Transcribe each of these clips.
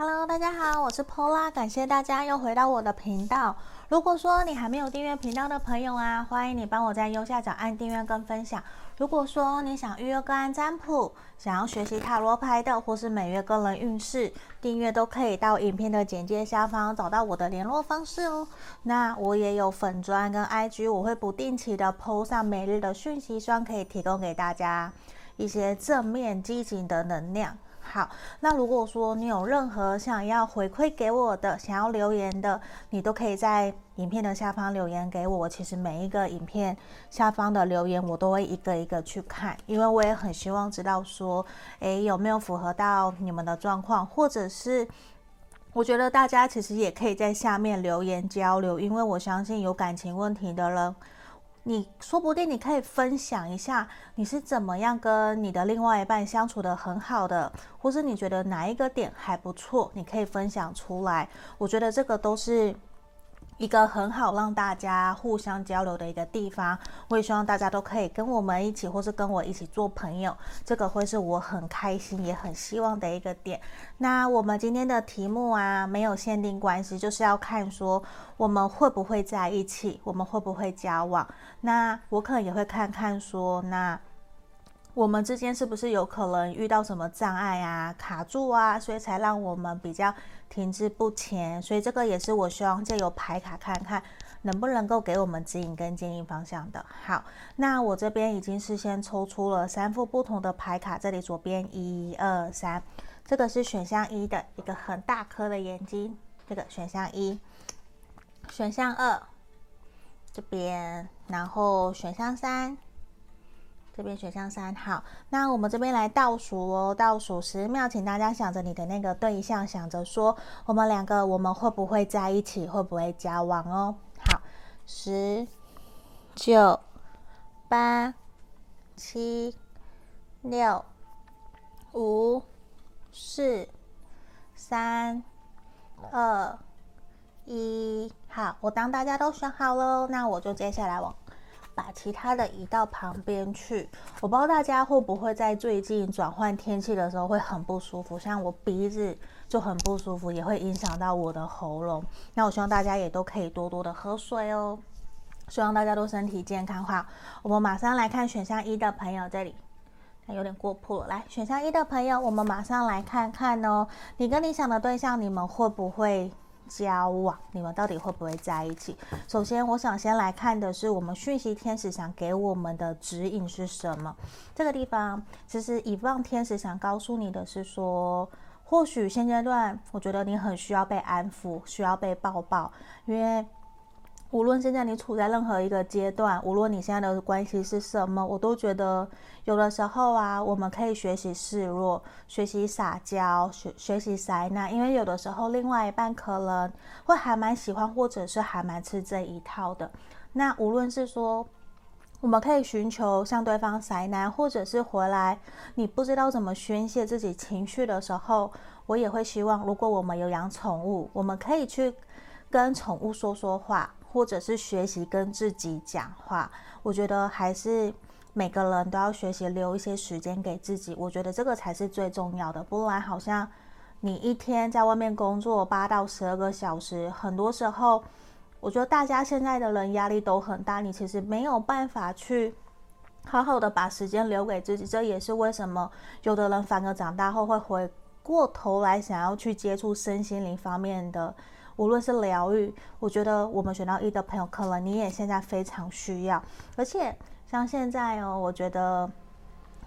Hello，大家好，我是 Pola，感谢大家又回到我的频道。如果说你还没有订阅频道的朋友啊，欢迎你帮我在右下角按订阅跟分享。如果说你想预约个案占卜，想要学习塔罗牌的，或是每月个人运势，订阅都可以到影片的简介下方找到我的联络方式哦。那我也有粉砖跟 IG，我会不定期的 po 上每日的讯息，希望可以提供给大家一些正面积极的能量。好，那如果说你有任何想要回馈给我的，想要留言的，你都可以在影片的下方留言给我。其实每一个影片下方的留言，我都会一个一个去看，因为我也很希望知道说，诶，有没有符合到你们的状况，或者是我觉得大家其实也可以在下面留言交流，因为我相信有感情问题的人。你说不定你可以分享一下你是怎么样跟你的另外一半相处的很好的，或是你觉得哪一个点还不错，你可以分享出来。我觉得这个都是。一个很好让大家互相交流的一个地方，我也希望大家都可以跟我们一起，或是跟我一起做朋友，这个会是我很开心也很希望的一个点。那我们今天的题目啊，没有限定关系，就是要看说我们会不会在一起，我们会不会交往。那我可能也会看看说，那。我们之间是不是有可能遇到什么障碍啊、卡住啊，所以才让我们比较停滞不前？所以这个也是我希望借由牌卡看看能不能够给我们指引跟建议方向的。好，那我这边已经事先抽出了三副不同的牌卡，这里左边一二三，这个是选项一的一个很大颗的眼睛，这个选项一，选项二这边，然后选项三。这边选项三，好，那我们这边来倒数哦，倒数十秒，请大家想着你的那个对象，想着说我们两个我们会不会在一起，会不会交往哦？好，十、九、八、七、六、五、四、三、二、一，好，我当大家都选好了，那我就接下来往。把其他的移到旁边去。我不知道大家会不会在最近转换天气的时候会很不舒服，像我鼻子就很不舒服，也会影响到我的喉咙。那我希望大家也都可以多多的喝水哦。希望大家都身体健康。好，我们马上来看选项一的朋友这里，有点过曝了。来，选项一的朋友，我们马上来看看哦，你跟你想的对象，你们会不会？交往，你们到底会不会在一起？首先，我想先来看的是我们讯息天使想给我们的指引是什么？这个地方，其实以望天使想告诉你的是说，或许现阶段，我觉得你很需要被安抚，需要被抱抱，因为。无论现在你处在任何一个阶段，无论你现在的关系是什么，我都觉得有的时候啊，我们可以学习示弱，学习撒娇，学学习塞纳，因为有的时候另外一半可能会还蛮喜欢，或者是还蛮吃这一套的。那无论是说，我们可以寻求向对方塞难，或者是回来你不知道怎么宣泄自己情绪的时候，我也会希望，如果我们有养宠物，我们可以去跟宠物说说话。或者是学习跟自己讲话，我觉得还是每个人都要学习留一些时间给自己。我觉得这个才是最重要的，不然好像你一天在外面工作八到十二个小时，很多时候，我觉得大家现在的人压力都很大，你其实没有办法去好好的把时间留给自己。这也是为什么有的人反而长大后会回过头来想要去接触身心灵方面的。无论是疗愈，我觉得我们选到一的朋友，可能你也现在非常需要。而且像现在哦，我觉得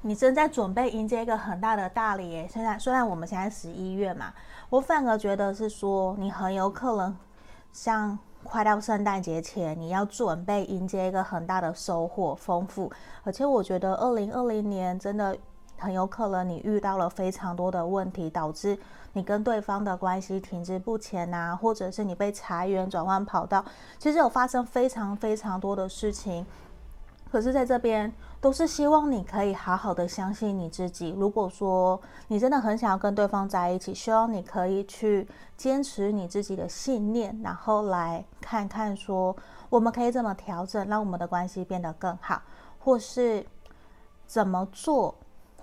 你正在准备迎接一个很大的大礼。现在虽然我们现在十一月嘛，我反而觉得是说你很有可能像快到圣诞节前，你要准备迎接一个很大的收获、丰富。而且我觉得二零二零年真的。很有可能你遇到了非常多的问题，导致你跟对方的关系停滞不前呐、啊，或者是你被裁员转换跑道，其实有发生非常非常多的事情。可是在这边都是希望你可以好好的相信你自己。如果说你真的很想要跟对方在一起，希望你可以去坚持你自己的信念，然后来看看说我们可以怎么调整，让我们的关系变得更好，或是怎么做。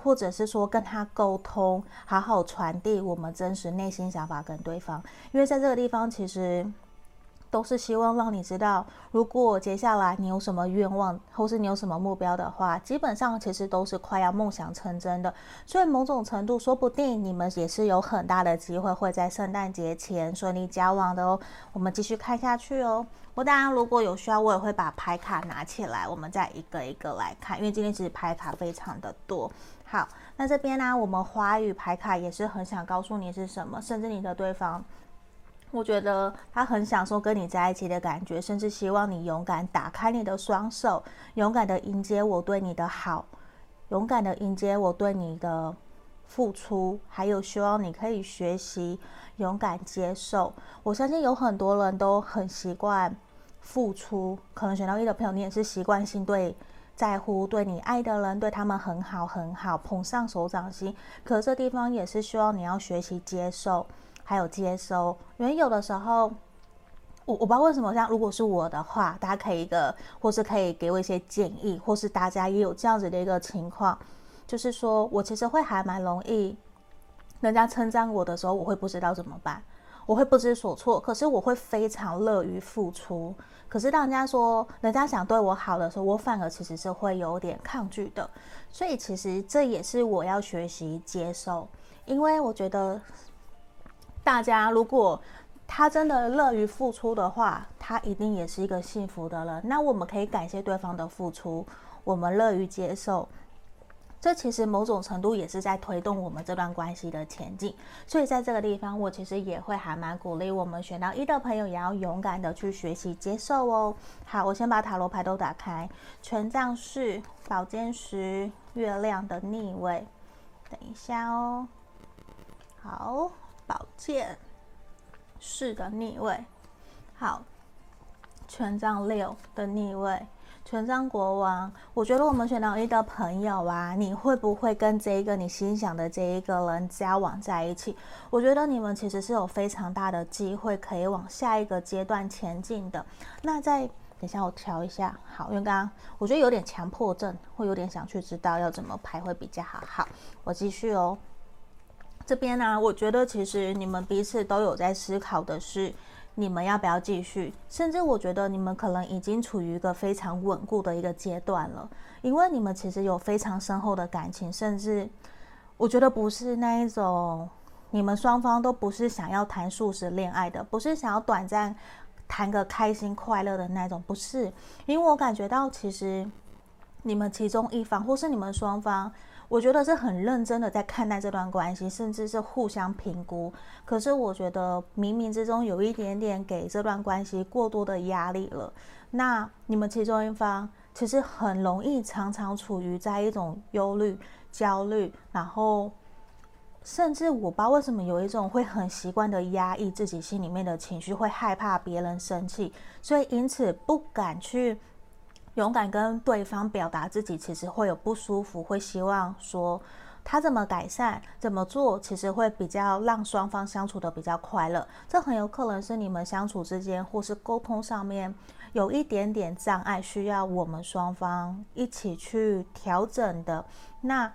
或者是说跟他沟通，好好传递我们真实内心想法跟对方，因为在这个地方其实。都是希望让你知道，如果接下来你有什么愿望，或是你有什么目标的话，基本上其实都是快要梦想成真的。所以某种程度，说不定你们也是有很大的机会会在圣诞节前顺利交往的哦。我们继续看下去哦。我当然如果有需要，我也会把牌卡拿起来，我们再一个一个来看，因为今天其实牌卡非常的多。好，那这边呢，我们花语牌卡也是很想告诉你是什么，甚至你的对方。我觉得他很享受跟你在一起的感觉，甚至希望你勇敢打开你的双手，勇敢的迎接我对你的好，勇敢的迎接我对你的付出，还有希望你可以学习勇敢接受。我相信有很多人都很习惯付出，可能选到一的朋友，你也是习惯性对在乎对你爱的人，对他们很好很好，捧上手掌心。可这地方也是希望你要学习接受。还有接收，因为有的时候，我我不知道为什么，像如果是我的话，大家可以一个，或是可以给我一些建议，或是大家也有这样子的一个情况，就是说我其实会还蛮容易，人家称赞我的时候，我会不知道怎么办，我会不知所措，可是我会非常乐于付出，可是当人家说人家想对我好的时候，我反而其实是会有点抗拒的，所以其实这也是我要学习接受，因为我觉得。大家，如果他真的乐于付出的话，他一定也是一个幸福的人。那我们可以感谢对方的付出，我们乐于接受。这其实某种程度也是在推动我们这段关系的前进。所以在这个地方，我其实也会还蛮鼓励我们选到一的朋友，也要勇敢的去学习接受哦。好，我先把塔罗牌都打开，权杖四、宝剑十、月亮的逆位。等一下哦。好。宝剑四的逆位，好，权杖六的逆位，权杖国王。我觉得我们选到一的朋友啊，你会不会跟这一个你心想的这一个人交往在一起？我觉得你们其实是有非常大的机会可以往下一个阶段前进的。那再等一下，我调一下，好，因为刚刚我觉得有点强迫症，会有点想去知道要怎么排会比较好。好，我继续哦。这边呢、啊，我觉得其实你们彼此都有在思考的是，你们要不要继续？甚至我觉得你们可能已经处于一个非常稳固的一个阶段了，因为你们其实有非常深厚的感情，甚至我觉得不是那一种，你们双方都不是想要谈速食恋爱的，不是想要短暂谈个开心快乐的那种，不是，因为我感觉到其实你们其中一方或是你们双方。我觉得是很认真的在看待这段关系，甚至是互相评估。可是我觉得冥冥之中有一点点给这段关系过多的压力了。那你们其中一方其实很容易常常处于在一种忧虑、焦虑，然后甚至我不知道为什么有一种会很习惯的压抑自己心里面的情绪，会害怕别人生气，所以因此不敢去。勇敢跟对方表达自己，其实会有不舒服，会希望说他怎么改善、怎么做，其实会比较让双方相处得比较快乐。这很有可能是你们相处之间或是沟通上面有一点点障碍，需要我们双方一起去调整的。那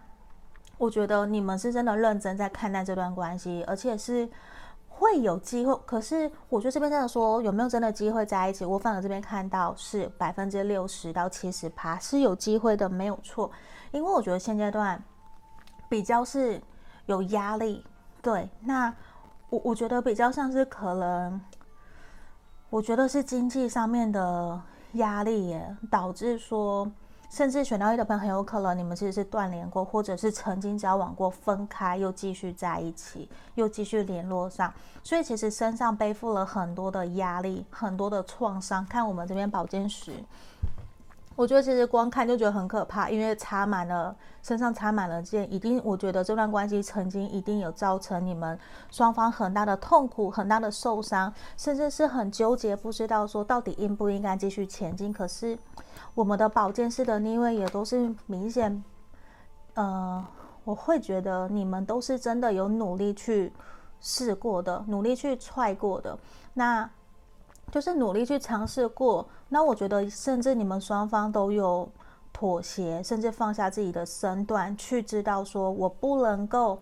我觉得你们是真的认真在看待这段关系，而且是。会有机会，可是我觉得这边真的说有没有真的机会在一起，我反而这边看到是百分之六十到七十趴是有机会的，没有错。因为我觉得现阶段比较是有压力，对，那我我觉得比较像是可能，我觉得是经济上面的压力耶，导致说。甚至选到一的朋友，很有可能你们其实是断联过，或者是曾经交往过，分开又继续在一起，又继续联络上，所以其实身上背负了很多的压力，很多的创伤。看我们这边宝剑十，我觉得其实光看就觉得很可怕，因为插满了身上插满了剑，一定我觉得这段关系曾经一定有造成你们双方很大的痛苦、很大的受伤，甚至是很纠结，不知道说到底应不应该继续前进。可是。我们的保健师的逆位也都是明显，呃，我会觉得你们都是真的有努力去试过的，努力去踹过的，那就是努力去尝试过。那我觉得，甚至你们双方都有妥协，甚至放下自己的身段，去知道说我不能够，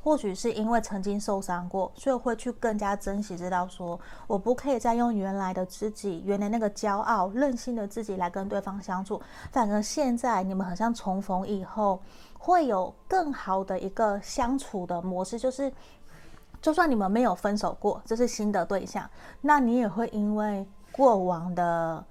或许是因为曾经受伤过，所以会去更加珍惜，知道说我不可以再用原来的自己，原来那个骄傲任性的自己来跟对方相处。反而现在你们好像重逢以后，会有更好的一个相处的模式，就是就算你们没有分手过，这是新的对象，那你也会因为过往的。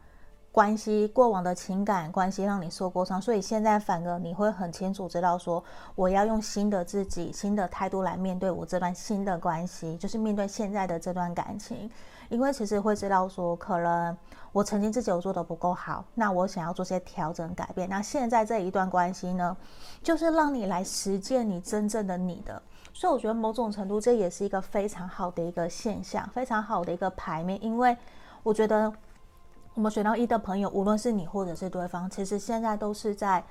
关系过往的情感关系让你受过伤，所以现在反而你会很清楚知道说，我要用新的自己、新的态度来面对我这段新的关系，就是面对现在的这段感情。因为其实会知道说，可能我曾经自己有做得不够好，那我想要做些调整改变。那现在这一段关系呢，就是让你来实践你真正的你的。所以我觉得某种程度这也是一个非常好的一个现象，非常好的一个牌面，因为我觉得。我们选到一的朋友，无论是你或者是对方，其实现在都是在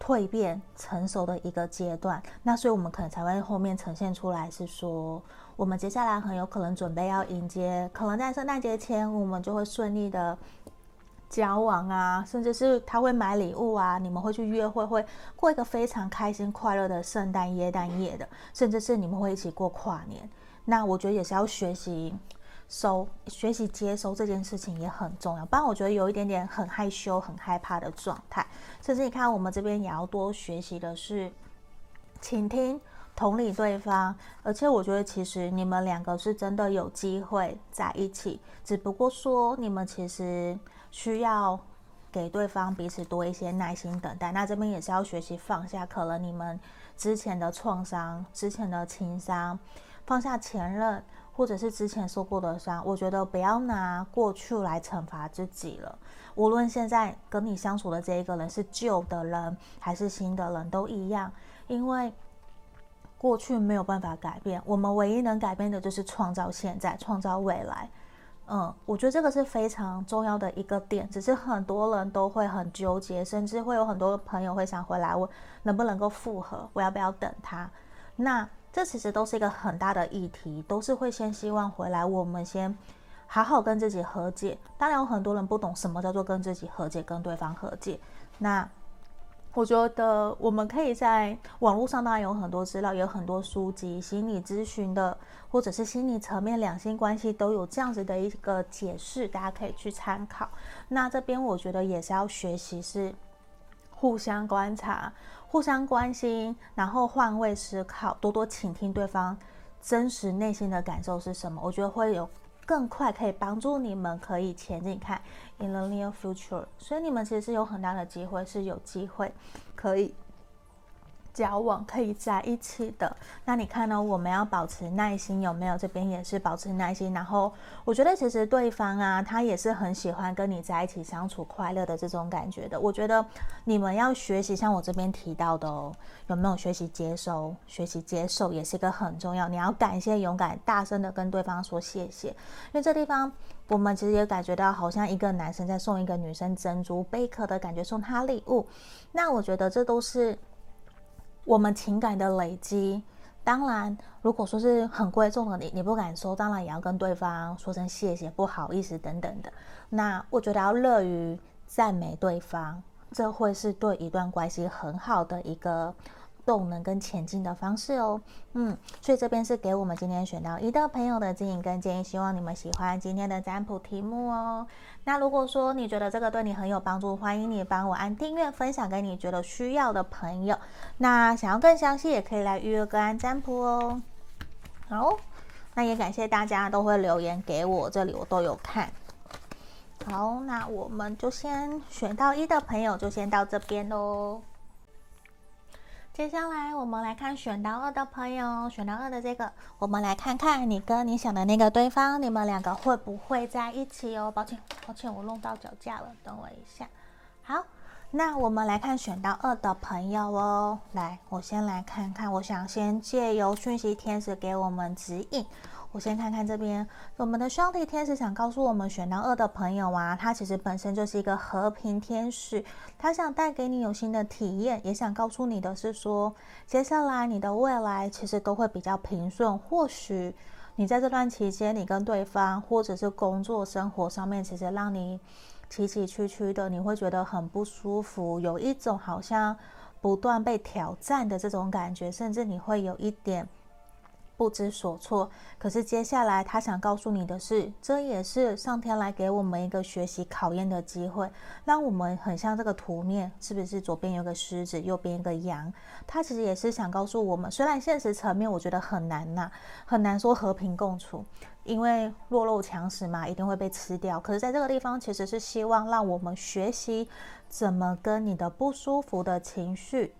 蜕变成熟的一个阶段。那所以，我们可能才会后面呈现出来是说，我们接下来很有可能准备要迎接，可能在圣诞节前，我们就会顺利的交往啊，甚至是他会买礼物啊，你们会去约会，会过一个非常开心快乐的圣诞耶诞夜的，甚至是你们会一起过跨年。那我觉得也是要学习。收学习接收这件事情也很重要，不然我觉得有一点点很害羞、很害怕的状态。甚至你看，我们这边也要多学习的是倾听、同理对方。而且我觉得，其实你们两个是真的有机会在一起，只不过说你们其实需要给对方彼此多一些耐心等待。那这边也是要学习放下，可能你们之前的创伤、之前的情伤，放下前任。或者是之前受过的伤，我觉得不要拿过去来惩罚自己了。无论现在跟你相处的这一个人是旧的人还是新的人，都一样，因为过去没有办法改变，我们唯一能改变的就是创造现在，创造未来。嗯，我觉得这个是非常重要的一个点，只是很多人都会很纠结，甚至会有很多朋友会想回来问能不能够复合，我要不要等他？那。这其实都是一个很大的议题，都是会先希望回来，我们先好好跟自己和解。当然有很多人不懂什么叫做跟自己和解，跟对方和解。那我觉得我们可以在网络上当然有很多资料，有很多书籍，心理咨询的，或者是心理层面、两性关系都有这样子的一个解释，大家可以去参考。那这边我觉得也是要学习，是互相观察。互相关心，然后换位思考，多多倾听对方真实内心的感受是什么？我觉得会有更快可以帮助你们可以前进看 in the near future。所以你们其实是有很大的机会，是有机会可以。交往可以在一起的，那你看呢？我们要保持耐心，有没有？这边也是保持耐心。然后我觉得其实对方啊，他也是很喜欢跟你在一起相处快乐的这种感觉的。我觉得你们要学习，像我这边提到的哦，有没有学习接收？学习接受也是一个很重要。你要感谢、勇敢、大声的跟对方说谢谢。因为这地方我们其实也感觉到，好像一个男生在送一个女生珍珠贝壳的感觉，送她礼物。那我觉得这都是。我们情感的累积，当然，如果说是很贵重的你，你不敢收，当然也要跟对方说声谢谢，不好意思等等的。那我觉得要乐于赞美对方，这会是对一段关系很好的一个。动能跟前进的方式哦，嗯，所以这边是给我们今天选到一的朋友的指引跟建议，希望你们喜欢今天的占卜题目哦。那如果说你觉得这个对你很有帮助，欢迎你帮我按订阅，分享给你觉得需要的朋友。那想要更详细，也可以来预约个案占卜哦。好，那也感谢大家都会留言给我，这里我都有看。好，那我们就先选到一的朋友就先到这边喽。接下来我们来看选到二的朋友，选到二的这个，我们来看看你跟你想的那个对方，你们两个会不会在一起哦？抱歉，抱歉，我弄到脚架了，等我一下。好，那我们来看选到二的朋友哦。来，我先来看看，我想先借由讯息天使给我们指引。我先看看这边，我们的兄弟天使想告诉我们选到二的朋友啊，他其实本身就是一个和平天使，他想带给你有新的体验，也想告诉你的是说，接下来你的未来其实都会比较平顺。或许你在这段期间，你跟对方或者是工作生活上面，其实让你崎崎岖岖的，你会觉得很不舒服，有一种好像不断被挑战的这种感觉，甚至你会有一点。不知所措，可是接下来他想告诉你的是，这也是上天来给我们一个学习考验的机会，让我们很像这个图面，是不是左边有个狮子，右边一个羊？他其实也是想告诉我们，虽然现实层面我觉得很难呐、很难说和平共处，因为弱肉强食嘛，一定会被吃掉。可是在这个地方，其实是希望让我们学习怎么跟你的不舒服的情绪。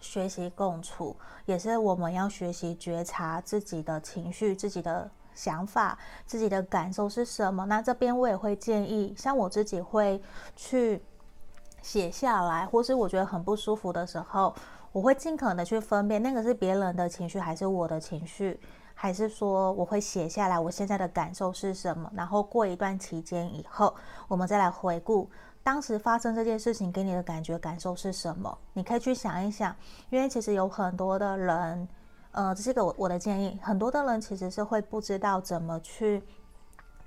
学习共处，也是我们要学习觉察自己的情绪、自己的想法、自己的感受是什么。那这边我也会建议，像我自己会去写下来，或是我觉得很不舒服的时候，我会尽可能的去分辨那个是别人的情绪还是我的情绪，还是说我会写下来我现在的感受是什么。然后过一段期间以后，我们再来回顾。当时发生这件事情给你的感觉感受是什么？你可以去想一想，因为其实有很多的人，呃，这是个我我的建议，很多的人其实是会不知道怎么去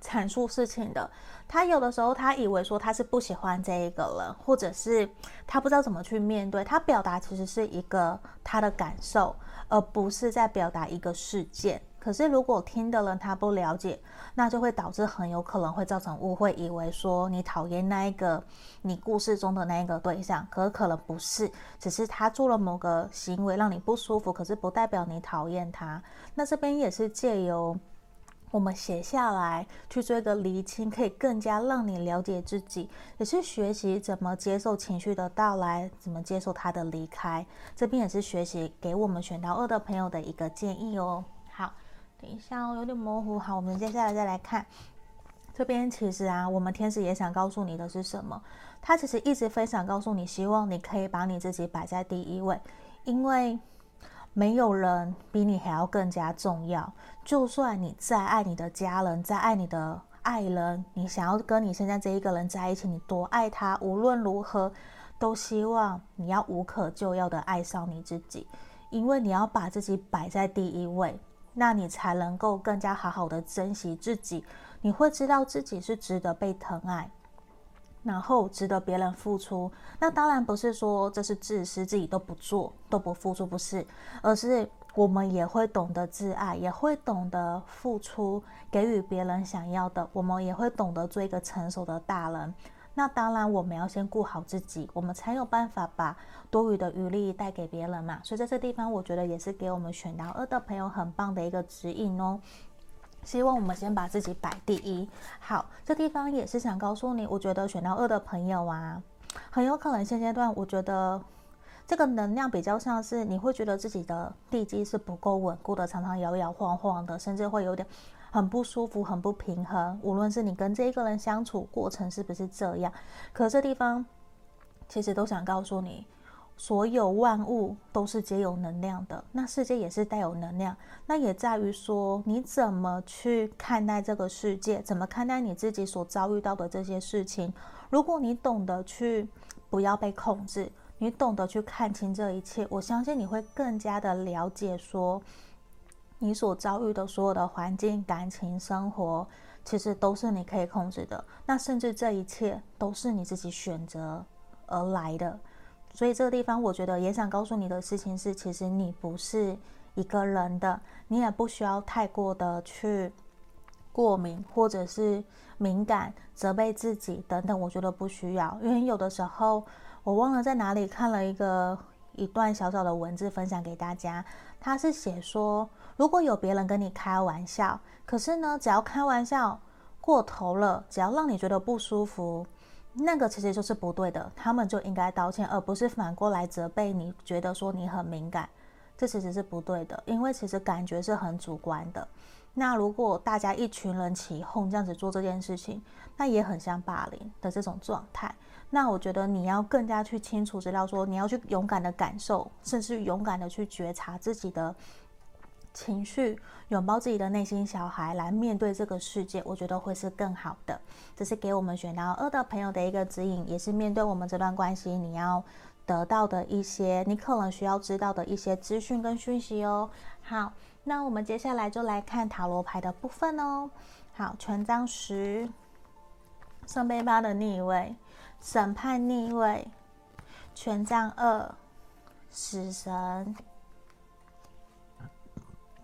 阐述事情的。他有的时候他以为说他是不喜欢这一个人，或者是他不知道怎么去面对，他表达其实是一个他的感受，而不是在表达一个事件。可是，如果听的人他不了解，那就会导致很有可能会造成误会，以为说你讨厌那一个你故事中的那一个对象，可可能不是，只是他做了某个行为让你不舒服，可是不代表你讨厌他。那这边也是借由我们写下来去做一个厘清，可以更加让你了解自己，也是学习怎么接受情绪的到来，怎么接受他的离开。这边也是学习给我们选到二的朋友的一个建议哦。等一下哦，有点模糊。好，我们接下来再来看这边。其实啊，我们天使也想告诉你的是什么？他其实一直非常告诉你，希望你可以把你自己摆在第一位，因为没有人比你还要更加重要。就算你再爱你的家人，再爱你的爱人，你想要跟你现在这一个人在一起，你多爱他，无论如何都希望你要无可救药的爱上你自己，因为你要把自己摆在第一位。那你才能够更加好好的珍惜自己，你会知道自己是值得被疼爱，然后值得别人付出。那当然不是说这是自私，自己都不做，都不付出，不是，而是我们也会懂得自爱，也会懂得付出，给予别人想要的。我们也会懂得做一个成熟的大人。那当然，我们要先顾好自己，我们才有办法把多余的余力带给别人嘛。所以在这地方，我觉得也是给我们选到二的朋友很棒的一个指引哦。希望我们先把自己摆第一。好，这地方也是想告诉你，我觉得选到二的朋友啊，很有可能现阶段，我觉得这个能量比较像是你会觉得自己的地基是不够稳固的，常常摇摇晃晃的，甚至会有点。很不舒服，很不平衡。无论是你跟这一个人相处过程是不是这样，可这地方其实都想告诉你，所有万物都是皆有能量的，那世界也是带有能量。那也在于说你怎么去看待这个世界，怎么看待你自己所遭遇到的这些事情。如果你懂得去不要被控制，你懂得去看清这一切，我相信你会更加的了解说。你所遭遇的所有的环境、感情、生活，其实都是你可以控制的。那甚至这一切都是你自己选择而来的。所以这个地方，我觉得也想告诉你的事情是，其实你不是一个人的，你也不需要太过的去过敏或者是敏感、责备自己等等。我觉得不需要，因为有的时候我忘了在哪里看了一个一段小小的文字分享给大家，他是写说。如果有别人跟你开玩笑，可是呢，只要开玩笑过头了，只要让你觉得不舒服，那个其实就是不对的，他们就应该道歉，而不是反过来责备你，觉得说你很敏感，这其实是不对的，因为其实感觉是很主观的。那如果大家一群人起哄这样子做这件事情，那也很像霸凌的这种状态。那我觉得你要更加去清楚知道说，你要去勇敢的感受，甚至勇敢的去觉察自己的。情绪，拥抱自己的内心小孩，来面对这个世界，我觉得会是更好的。这是给我们选到二的朋友的一个指引，也是面对我们这段关系，你要得到的一些，你可能需要知道的一些资讯跟讯息哦。好，那我们接下来就来看塔罗牌的部分哦。好，权杖十，圣杯八的逆位，审判逆位，权杖二，死神，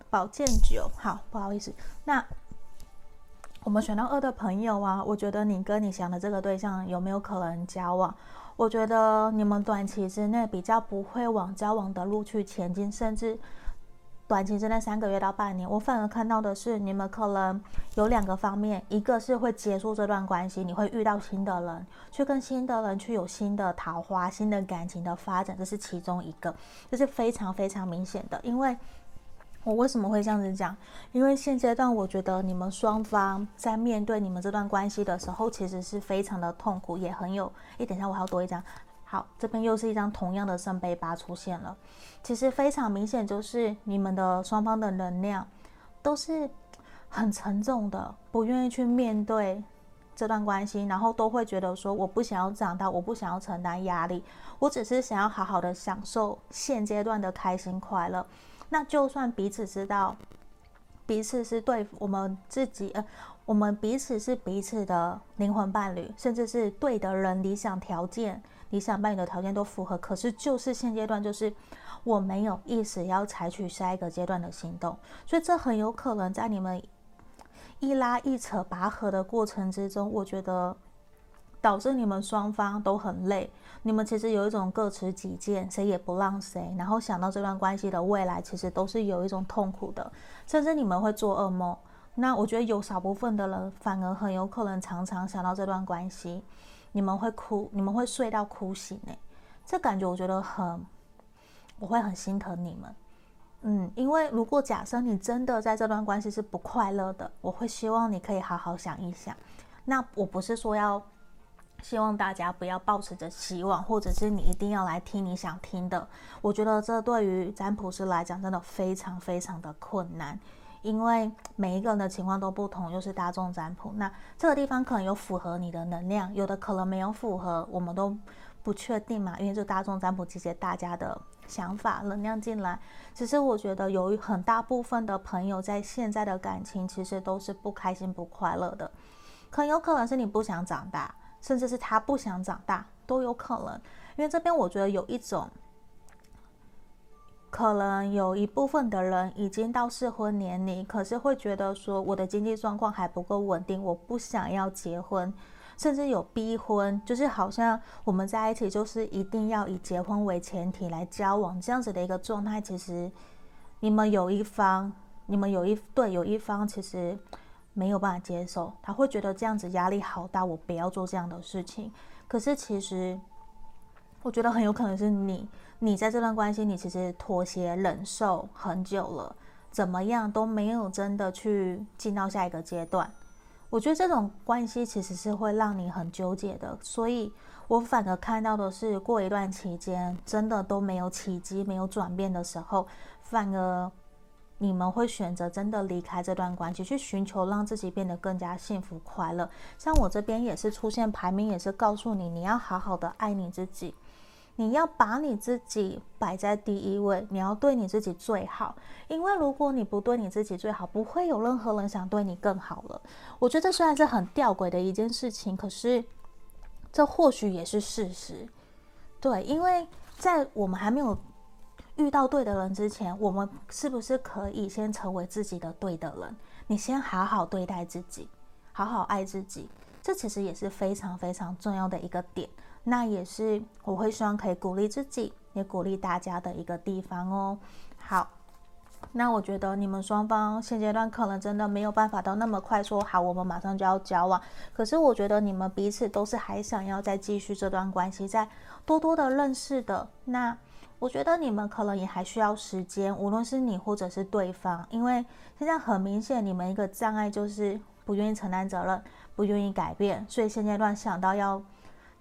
宝剑九。好，不好意思，那我们选到二的朋友啊，我觉得你跟你想的这个对象有没有可能交往？我觉得你们短期之内比较不会往交往的路去前进，甚至短期之内三个月到半年，我反而看到的是你们可能有两个方面，一个是会结束这段关系，你会遇到新的人，去跟新的人去有新的桃花、新的感情的发展，这是其中一个，这是非常非常明显的，因为。我为什么会这样子讲？因为现阶段我觉得你们双方在面对你们这段关系的时候，其实是非常的痛苦，也很有。一，等一下，我还要多一张。好，这边又是一张同样的圣杯八出现了。其实非常明显，就是你们的双方的能量都是很沉重的，不愿意去面对这段关系，然后都会觉得说，我不想要长大，我不想要承担压力，我只是想要好好的享受现阶段的开心快乐。那就算彼此知道，彼此是对我们自己，呃，我们彼此是彼此的灵魂伴侣，甚至是对的人，理想条件、理想伴侣的条件都符合，可是就是现阶段，就是我没有意识要采取下一个阶段的行动，所以这很有可能在你们一拉一扯拔河的过程之中，我觉得。导致你们双方都很累，你们其实有一种各持己见，谁也不让谁，然后想到这段关系的未来，其实都是有一种痛苦的，甚至你们会做噩梦。那我觉得有少部分的人反而很有可能常常想到这段关系，你们会哭，你们会睡到哭醒诶，这感觉我觉得很，我会很心疼你们。嗯，因为如果假设你真的在这段关系是不快乐的，我会希望你可以好好想一想。那我不是说要。希望大家不要抱持着希望，或者是你一定要来听你想听的。我觉得这对于占卜师来讲真的非常非常的困难，因为每一个人的情况都不同，又是大众占卜。那这个地方可能有符合你的能量，有的可能没有符合，我们都不确定嘛。因为这大众占卜集结大家的想法能量进来，其实我觉得有很大部分的朋友在现在的感情其实都是不开心不快乐的，很有可能是你不想长大。甚至是他不想长大都有可能，因为这边我觉得有一种可能，有一部分的人已经到适婚年龄，可是会觉得说我的经济状况还不够稳定，我不想要结婚，甚至有逼婚，就是好像我们在一起就是一定要以结婚为前提来交往这样子的一个状态。其实你们有一方，你们有一对有一方，其实。没有办法接受，他会觉得这样子压力好大，我不要做这样的事情。可是其实，我觉得很有可能是你，你在这段关系，你其实妥协忍受很久了，怎么样都没有真的去进到下一个阶段。我觉得这种关系其实是会让你很纠结的，所以我反而看到的是，过一段期间真的都没有奇迹、没有转变的时候，反而。你们会选择真的离开这段关系，去寻求让自己变得更加幸福快乐。像我这边也是出现排名，也是告诉你，你要好好的爱你自己，你要把你自己摆在第一位，你要对你自己最好。因为如果你不对你自己最好，不会有任何人想对你更好了。我觉得这虽然是很吊诡的一件事情，可是这或许也是事实。对，因为在我们还没有。遇到对的人之前，我们是不是可以先成为自己的对的人？你先好好对待自己，好好爱自己，这其实也是非常非常重要的一个点。那也是我会希望可以鼓励自己，也鼓励大家的一个地方哦。好，那我觉得你们双方现阶段可能真的没有办法到那么快说好，我们马上就要交往。可是我觉得你们彼此都是还想要再继续这段关系，再多多的认识的那。我觉得你们可能也还需要时间，无论是你或者是对方，因为现在很明显，你们一个障碍就是不愿意承担责任，不愿意改变，所以现阶段想到要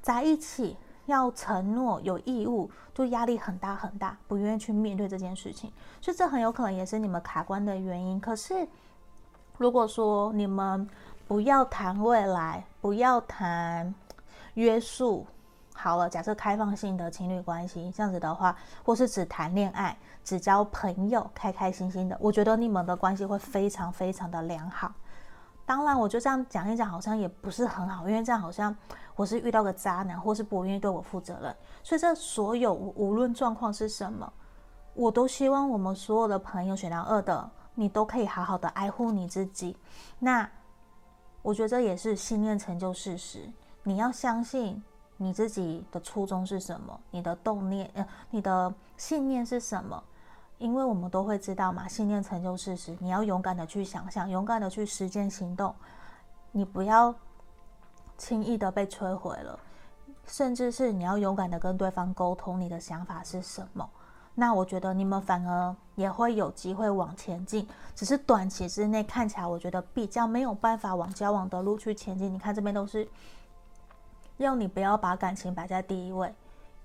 在一起，要承诺有义务，就压力很大很大，不愿意去面对这件事情，所以这很有可能也是你们卡关的原因。可是如果说你们不要谈未来，不要谈约束。好了，假设开放性的情侣关系这样子的话，或是只谈恋爱、只交朋友、开开心心的，我觉得你们的关系会非常非常的良好。当然，我就这样讲一讲，好像也不是很好，因为这样好像我是遇到个渣男，或是不愿意对我负责任。所以这所有无论状况是什么，我都希望我们所有的朋友选到二的，你都可以好好的爱护你自己。那我觉得这也是信念成就事实。你要相信你自己的初衷是什么，你的动念呃，你的信念是什么。因为我们都会知道嘛，信念成就事实。你要勇敢的去想象，勇敢的去实践行动，你不要轻易的被摧毁了。甚至是你要勇敢的跟对方沟通，你的想法是什么？那我觉得你们反而也会有机会往前进。只是短期之内看起来，我觉得比较没有办法往交往的路去前进。你看这边都是要你不要把感情摆在第一位，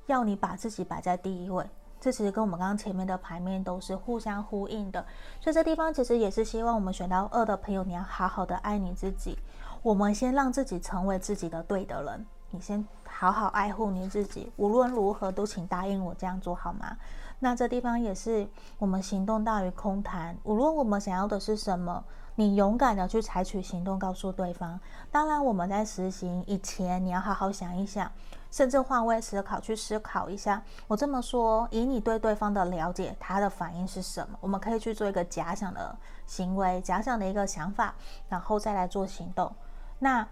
要你把自己摆在第一位。这其实跟我们刚刚前面的牌面都是互相呼应的，所以这地方其实也是希望我们选到二的朋友，你要好好的爱你自己。我们先让自己成为自己的对的人，你先好好爱护你自己。无论如何，都请答应我这样做好吗？那这地方也是我们行动大于空谈。无论我们想要的是什么，你勇敢的去采取行动，告诉对方。当然，我们在实行以前，你要好好想一想。甚至换位思考，去思考一下。我这么说，以你对对方的了解，他的反应是什么？我们可以去做一个假想的行为，假想的一个想法，然后再来做行动。那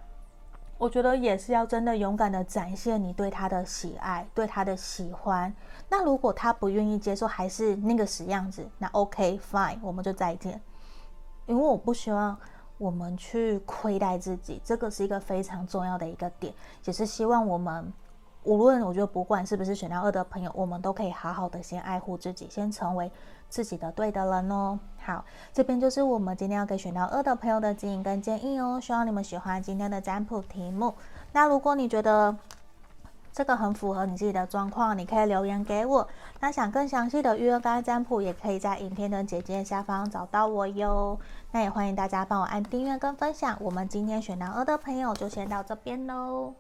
我觉得也是要真的勇敢的展现你对他的喜爱，对他的喜欢。那如果他不愿意接受，还是那个死样子，那 OK fine，我们就再见。因为我不希望我们去亏待自己，这个是一个非常重要的一个点，也是希望我们。无论我觉得不管是不是选到二的朋友，我们都可以好好的先爱护自己，先成为自己的对的人哦。好，这边就是我们今天要给选到二的朋友的指引跟建议哦。希望你们喜欢今天的占卜题目。那如果你觉得这个很符合你自己的状况，你可以留言给我。那想更详细的预约个案占卜，也可以在影片的简介下方找到我哟。那也欢迎大家帮我按订阅跟分享。我们今天选到二的朋友就先到这边喽。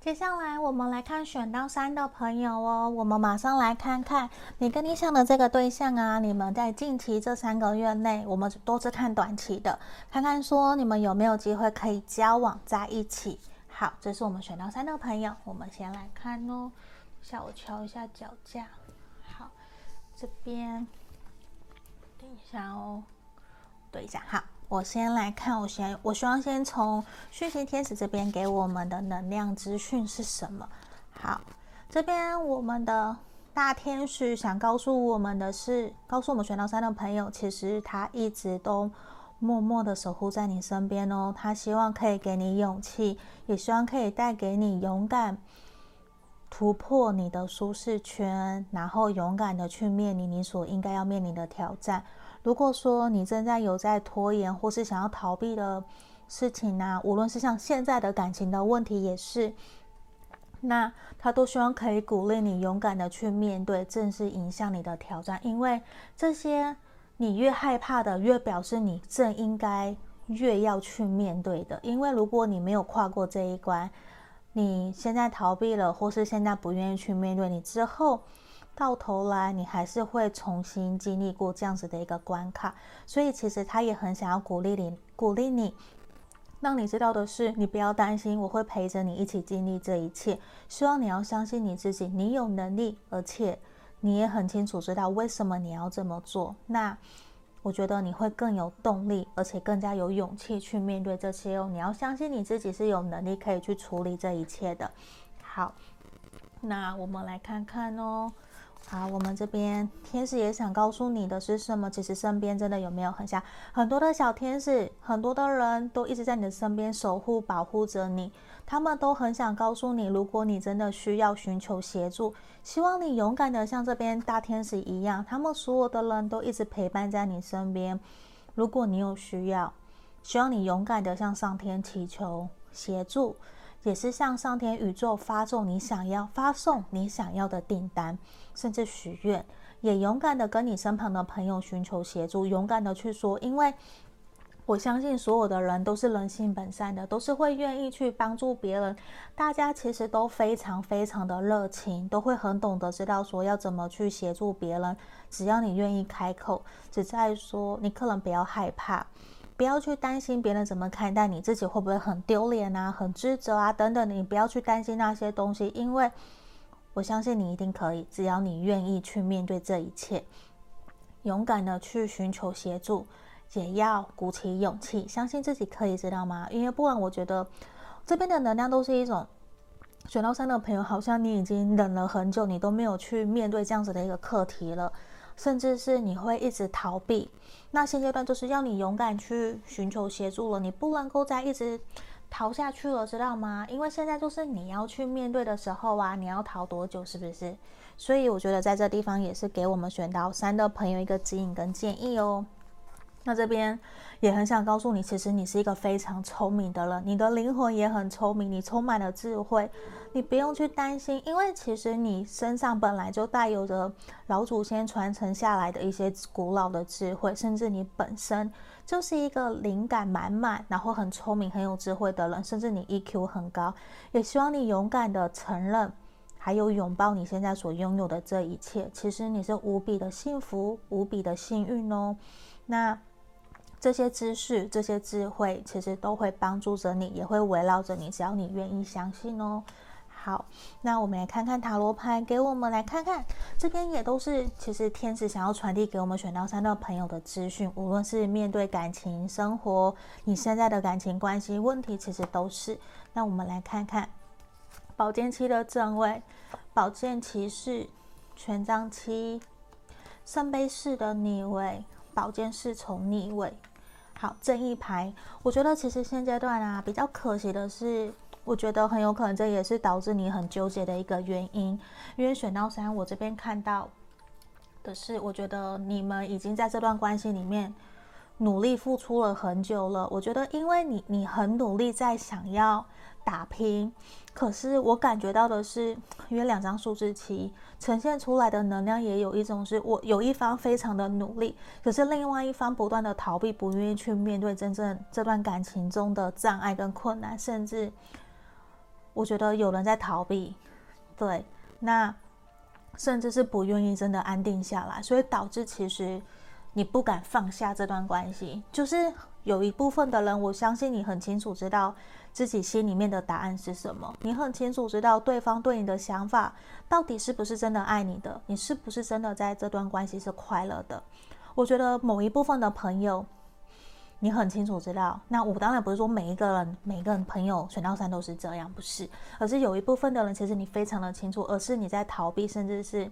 接下来我们来看选到三的朋友哦，我们马上来看看你跟你想的这个对象啊，你们在近期这三个月内，我们都是看短期的，看看说你们有没有机会可以交往在一起。好，这是我们选到三的朋友，我们先来看哦。下我敲一下脚架，好，这边等一下哦，对一下，好。我先来看，我先，我希望先从讯息天使这边给我们的能量资讯是什么？好，这边我们的大天使想告诉我们的是，告诉我们选到三的朋友，其实他一直都默默的守护在你身边哦。他希望可以给你勇气，也希望可以带给你勇敢，突破你的舒适圈，然后勇敢的去面临你所应该要面临的挑战。如果说你正在有在拖延或是想要逃避的事情呢、无论是像现在的感情的问题也是，那他都希望可以鼓励你勇敢的去面对，正式迎向你的挑战。因为这些你越害怕的，越表示你正应该越要去面对的。因为如果你没有跨过这一关，你现在逃避了，或是现在不愿意去面对，你之后。到头来，你还是会重新经历过这样子的一个关卡，所以其实他也很想要鼓励你，鼓励你，让你知道的是，你不要担心，我会陪着你一起经历这一切。希望你要相信你自己，你有能力，而且你也很清楚知道为什么你要这么做。那我觉得你会更有动力，而且更加有勇气去面对这些哦。你要相信你自己是有能力可以去处理这一切的。好，那我们来看看哦。好，我们这边天使也想告诉你的是什么？其实身边真的有没有很像很多的小天使，很多的人都一直在你的身边守护、保护着你。他们都很想告诉你，如果你真的需要寻求协助，希望你勇敢的像这边大天使一样，他们所有的人都一直陪伴在你身边。如果你有需要，希望你勇敢的向上天祈求协助。也是向上天宇宙发送你想要发送你想要的订单，甚至许愿，也勇敢的跟你身旁的朋友寻求协助，勇敢的去说，因为我相信所有的人都是人性本善的，都是会愿意去帮助别人。大家其实都非常非常的热情，都会很懂得知道说要怎么去协助别人。只要你愿意开口，只在说你可能不要害怕。不要去担心别人怎么看待你，自己会不会很丢脸啊、很自责啊等等，你不要去担心那些东西，因为我相信你一定可以，只要你愿意去面对这一切，勇敢的去寻求协助，也要鼓起勇气，相信自己可以，知道吗？因为不然，我觉得这边的能量都是一种。选到三的朋友，好像你已经忍了很久，你都没有去面对这样子的一个课题了，甚至是你会一直逃避。那现阶段就是要你勇敢去寻求协助了，你不能够再一直逃下去了，知道吗？因为现在就是你要去面对的时候啊，你要逃多久，是不是？所以我觉得在这地方也是给我们选到三的朋友一个指引跟建议哦。那这边也很想告诉你，其实你是一个非常聪明的人，你的灵魂也很聪明，你充满了智慧，你不用去担心，因为其实你身上本来就带有着老祖先传承下来的一些古老的智慧，甚至你本身就是一个灵感满满，然后很聪明、很有智慧的人，甚至你 EQ 很高，也希望你勇敢的承认，还有拥抱你现在所拥有的这一切，其实你是无比的幸福、无比的幸运哦。那。这些知识、这些智慧，其实都会帮助着你，也会围绕着你，只要你愿意相信哦。好，那我们来看看塔罗牌，给我们来看看，这边也都是其实天使想要传递给我们选到三的朋友的资讯，无论是面对感情生活，你现在的感情关系问题，其实都是。那我们来看看宝剑七的正位，宝剑骑士、权杖七、圣杯四的逆位、宝剑侍从逆位。好，正义牌，我觉得其实现阶段啊，比较可惜的是，我觉得很有可能这也是导致你很纠结的一个原因。因为选到三，我这边看到的是，我觉得你们已经在这段关系里面努力付出了很久了。我觉得，因为你你很努力在想要打拼。可是我感觉到的是，因为两张数字七呈现出来的能量，也有一种是我有一方非常的努力，可是另外一方不断的逃避，不愿意去面对真正这段感情中的障碍跟困难，甚至我觉得有人在逃避，对，那甚至是不愿意真的安定下来，所以导致其实你不敢放下这段关系，就是有一部分的人，我相信你很清楚知道。自己心里面的答案是什么？你很清楚知道对方对你的想法到底是不是真的爱你的？你是不是真的在这段关系是快乐的？我觉得某一部分的朋友，你很清楚知道。那我当然不是说每一个人、每一个人朋友选到三都是这样，不是，而是有一部分的人其实你非常的清楚，而是你在逃避，甚至是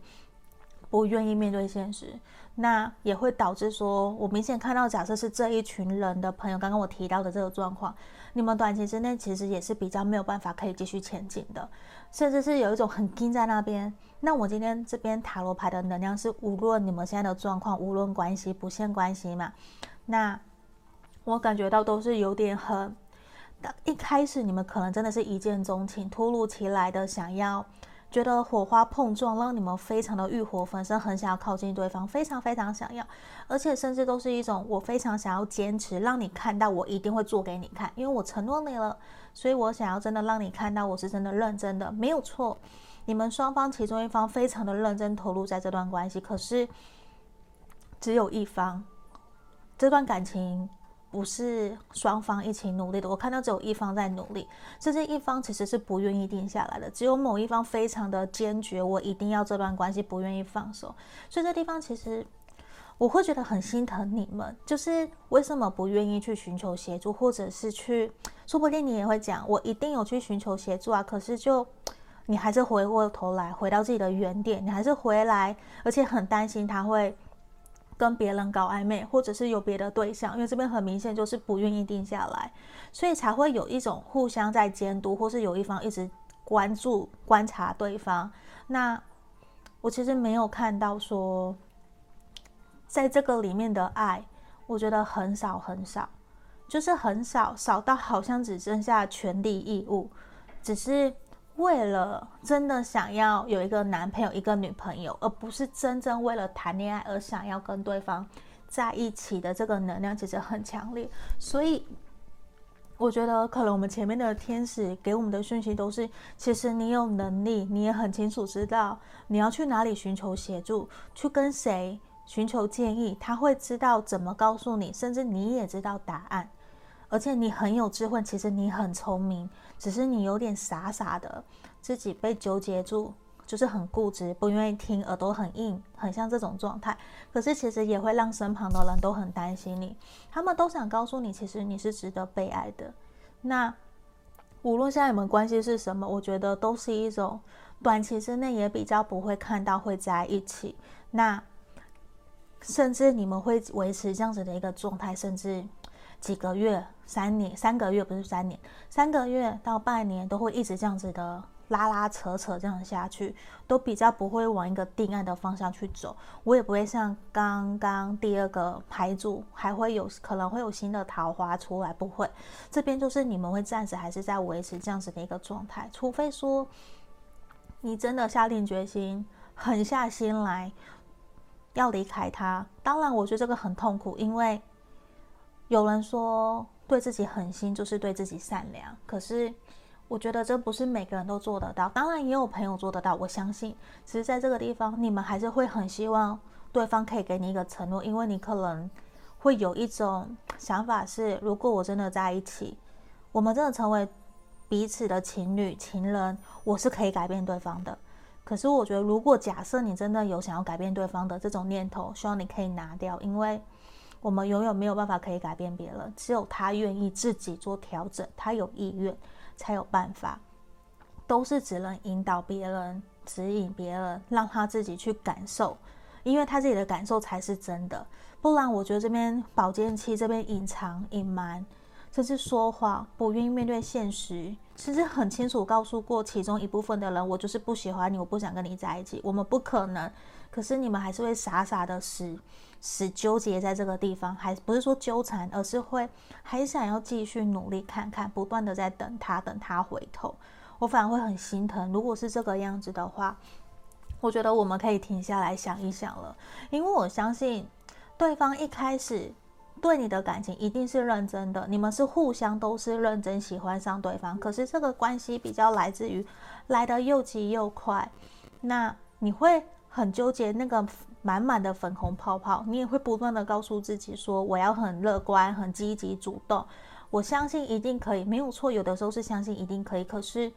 不愿意面对现实。那也会导致说，我明显看到，假设是这一群人的朋友，刚刚我提到的这个状况。你们短期之内其实也是比较没有办法可以继续前进的，甚至是有一种很紧在那边。那我今天这边塔罗牌的能量是，无论你们现在的状况，无论关系不限关系嘛，那我感觉到都是有点很，一开始你们可能真的是一见钟情，突如其来的想要。觉得火花碰撞，让你们非常的欲火焚身，很想要靠近对方，非常非常想要，而且甚至都是一种我非常想要坚持，让你看到我一定会做给你看，因为我承诺你了，所以我想要真的让你看到我是真的认真的，没有错。你们双方其中一方非常的认真投入在这段关系，可是只有一方这段感情。不是双方一起努力的，我看到只有一方在努力，这些一方其实是不愿意定下来的，只有某一方非常的坚决，我一定要这段关系，不愿意放手。所以这地方其实我会觉得很心疼你们，就是为什么不愿意去寻求协助，或者是去，说不定你也会讲，我一定有去寻求协助啊，可是就你还是回过头来，回到自己的原点，你还是回来，而且很担心他会。跟别人搞暧昧，或者是有别的对象，因为这边很明显就是不愿意定下来，所以才会有一种互相在监督，或是有一方一直关注观察对方。那我其实没有看到说，在这个里面的爱，我觉得很少很少，就是很少，少到好像只剩下权利义务，只是。为了真的想要有一个男朋友、一个女朋友，而不是真正为了谈恋爱而想要跟对方在一起的这个能量，其实很强烈。所以，我觉得可能我们前面的天使给我们的讯息都是：其实你有能力，你也很清楚知道你要去哪里寻求协助，去跟谁寻求建议，他会知道怎么告诉你，甚至你也知道答案，而且你很有智慧，其实你很聪明，只是你有点傻傻的，自己被纠结住，就是很固执，不愿意听，耳朵很硬，很像这种状态。可是其实也会让身旁的人都很担心你，他们都想告诉你，其实你是值得被爱的。那无论现在你们关系是什么，我觉得都是一种短期之内也比较不会看到会在一起。那。甚至你们会维持这样子的一个状态，甚至几个月、三年、三个月不是三年，三个月到半年都会一直这样子的拉拉扯扯这样下去，都比较不会往一个定案的方向去走。我也不会像刚刚第二个牌组，还会有可能会有新的桃花出来，不会。这边就是你们会暂时还是在维持这样子的一个状态，除非说你真的下定决心，狠下心来。要离开他，当然我觉得这个很痛苦，因为有人说对自己狠心就是对自己善良，可是我觉得这不是每个人都做得到。当然也有朋友做得到，我相信。其实在这个地方，你们还是会很希望对方可以给你一个承诺，因为你可能会有一种想法是：如果我真的在一起，我们真的成为彼此的情侣、情人，我是可以改变对方的。可是我觉得，如果假设你真的有想要改变对方的这种念头，希望你可以拿掉，因为我们永远没有办法可以改变别人，只有他愿意自己做调整，他有意愿才有办法，都是只能引导别人、指引别人，让他自己去感受，因为他自己的感受才是真的，不然我觉得这边保健期这边隐藏、隐瞒。甚至说谎，不愿意面对现实，其实很清楚告诉过其中一部分的人，我就是不喜欢你，我不想跟你在一起，我们不可能。可是你们还是会傻傻的死是纠结在这个地方，还不是说纠缠，而是会还想要继续努力看看，不断的在等他，等他回头。我反而会很心疼。如果是这个样子的话，我觉得我们可以停下来想一想了，因为我相信对方一开始。对你的感情一定是认真的，你们是互相都是认真喜欢上对方。可是这个关系比较来自于来得又急又快，那你会很纠结那个满满的粉红泡泡，你也会不断的告诉自己说我要很乐观、很积极、主动，我相信一定可以，没有错。有的时候是相信一定可以，可是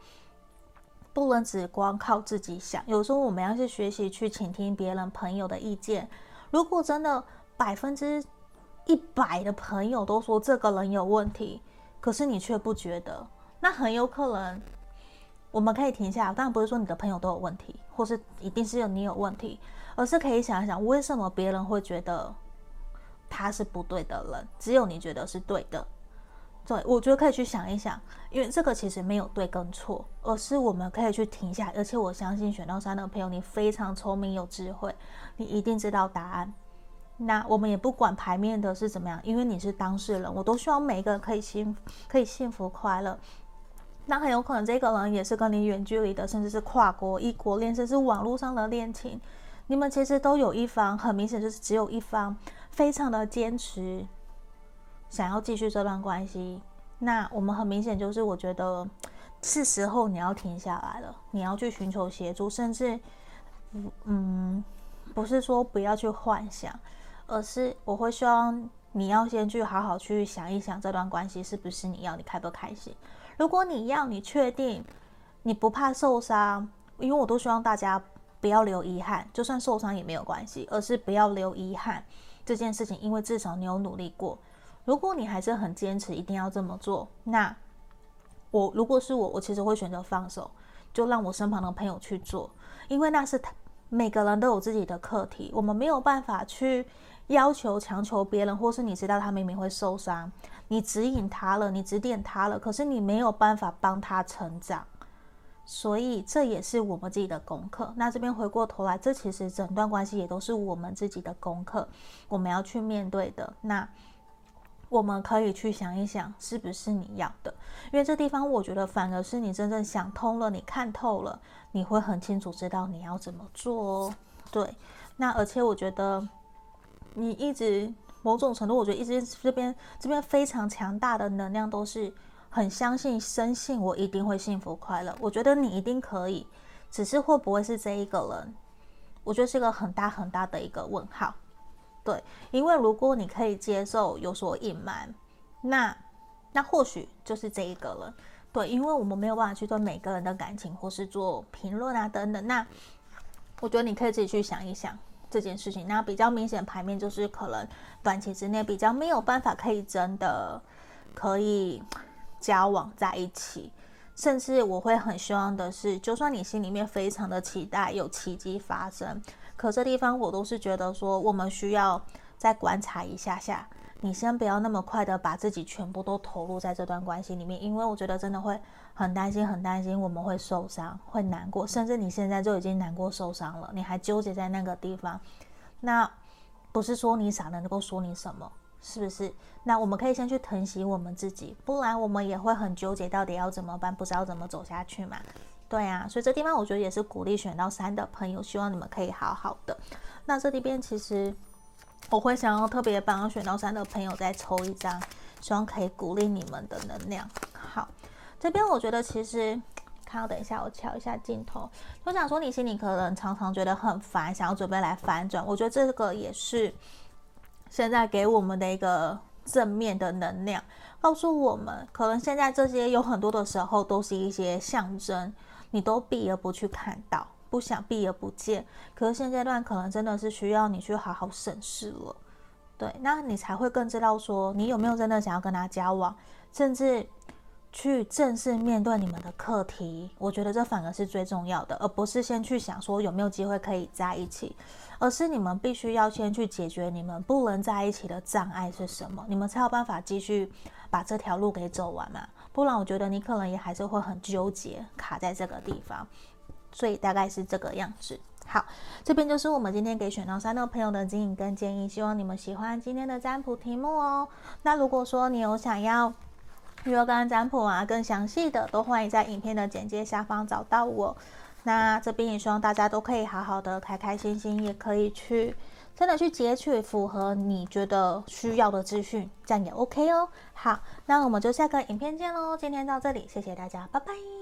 不能只光靠自己想，有时候我们要去学习去倾听别人朋友的意见。如果真的百分之一百的朋友都说这个人有问题，可是你却不觉得，那很有可能我们可以停下来。当然不是说你的朋友都有问题，或是一定是有你有问题，而是可以想一想，为什么别人会觉得他是不对的人，只有你觉得是对的。对，我觉得可以去想一想，因为这个其实没有对跟错，而是我们可以去停下。而且我相信选到三的朋友，你非常聪明有智慧，你一定知道答案。那我们也不管牌面的是怎么样，因为你是当事人，我都希望每一个人可以幸可以幸福快乐。那很有可能这个人也是跟你远距离的，甚至是跨国异国恋，甚至是网络上的恋情。你们其实都有一方，很明显就是只有一方非常的坚持，想要继续这段关系。那我们很明显就是，我觉得是时候你要停下来了，你要去寻求协助，甚至，嗯，不是说不要去幻想。而是我会希望你要先去好好去想一想，这段关系是不是你要，你开不开心？如果你要，你确定你不怕受伤，因为我都希望大家不要留遗憾，就算受伤也没有关系，而是不要留遗憾这件事情，因为至少你有努力过。如果你还是很坚持一定要这么做，那我如果是我，我其实会选择放手，就让我身旁的朋友去做，因为那是他每个人都有自己的课题，我们没有办法去。要求强求别人，或是你知道他明明会受伤，你指引他了，你指点他了，可是你没有办法帮他成长，所以这也是我们自己的功课。那这边回过头来，这其实整段关系也都是我们自己的功课，我们要去面对的。那我们可以去想一想，是不是你要的？因为这地方，我觉得反而是你真正想通了，你看透了，你会很清楚知道你要怎么做哦。对，那而且我觉得。你一直某种程度，我觉得一直这边这边非常强大的能量，都是很相信、深信我一定会幸福快乐。我觉得你一定可以，只是会不会是这一个人？我觉得是一个很大很大的一个问号。对，因为如果你可以接受有所隐瞒，那那或许就是这一个了。对，因为我们没有办法去对每个人的感情或是做评论啊等等。那我觉得你可以自己去想一想这件事情。那比较明显牌面就是可能短期之内比较没有办法可以真的可以交往在一起。甚至我会很希望的是，就算你心里面非常的期待有奇迹发生，可这地方我都是觉得说，我们需要再观察一下下。你先不要那么快的把自己全部都投入在这段关系里面，因为我觉得真的会很担心，很担心我们会受伤，会难过，甚至你现在就已经难过受伤了，你还纠结在那个地方，那不是说你傻能够说你什么，是不是？那我们可以先去疼惜我们自己，不然我们也会很纠结，到底要怎么办，不知道怎么走下去嘛？对啊，所以这地方我觉得也是鼓励选到三的朋友，希望你们可以好好的。那这里边其实。我会想要特别帮选到三的朋友再抽一张，希望可以鼓励你们的能量。好，这边我觉得其实，看等一下我调一下镜头。我想说，你心里可能常常觉得很烦，想要准备来反转。我觉得这个也是现在给我们的一个正面的能量，告诉我们，可能现在这些有很多的时候都是一些象征，你都避而不去看到。不想避而不见，可是现阶段可能真的是需要你去好好审视了，对，那你才会更知道说你有没有真的想要跟他交往，甚至去正式面对你们的课题。我觉得这反而是最重要的，而不是先去想说有没有机会可以在一起，而是你们必须要先去解决你们不能在一起的障碍是什么，你们才有办法继续把这条路给走完嘛。不然我觉得你可能也还是会很纠结，卡在这个地方。所以大概是这个样子。好，这边就是我们今天给选到三的朋友的指引跟建议，希望你们喜欢今天的占卜题目哦。那如果说你有想要预约个案占卜啊，更详细的，都欢迎在影片的简介下方找到我。那这边也希望大家都可以好好的、开开心心，也可以去真的去截取符合你觉得需要的资讯，这样也 OK 哦。好，那我们就下个影片见喽。今天到这里，谢谢大家，拜拜。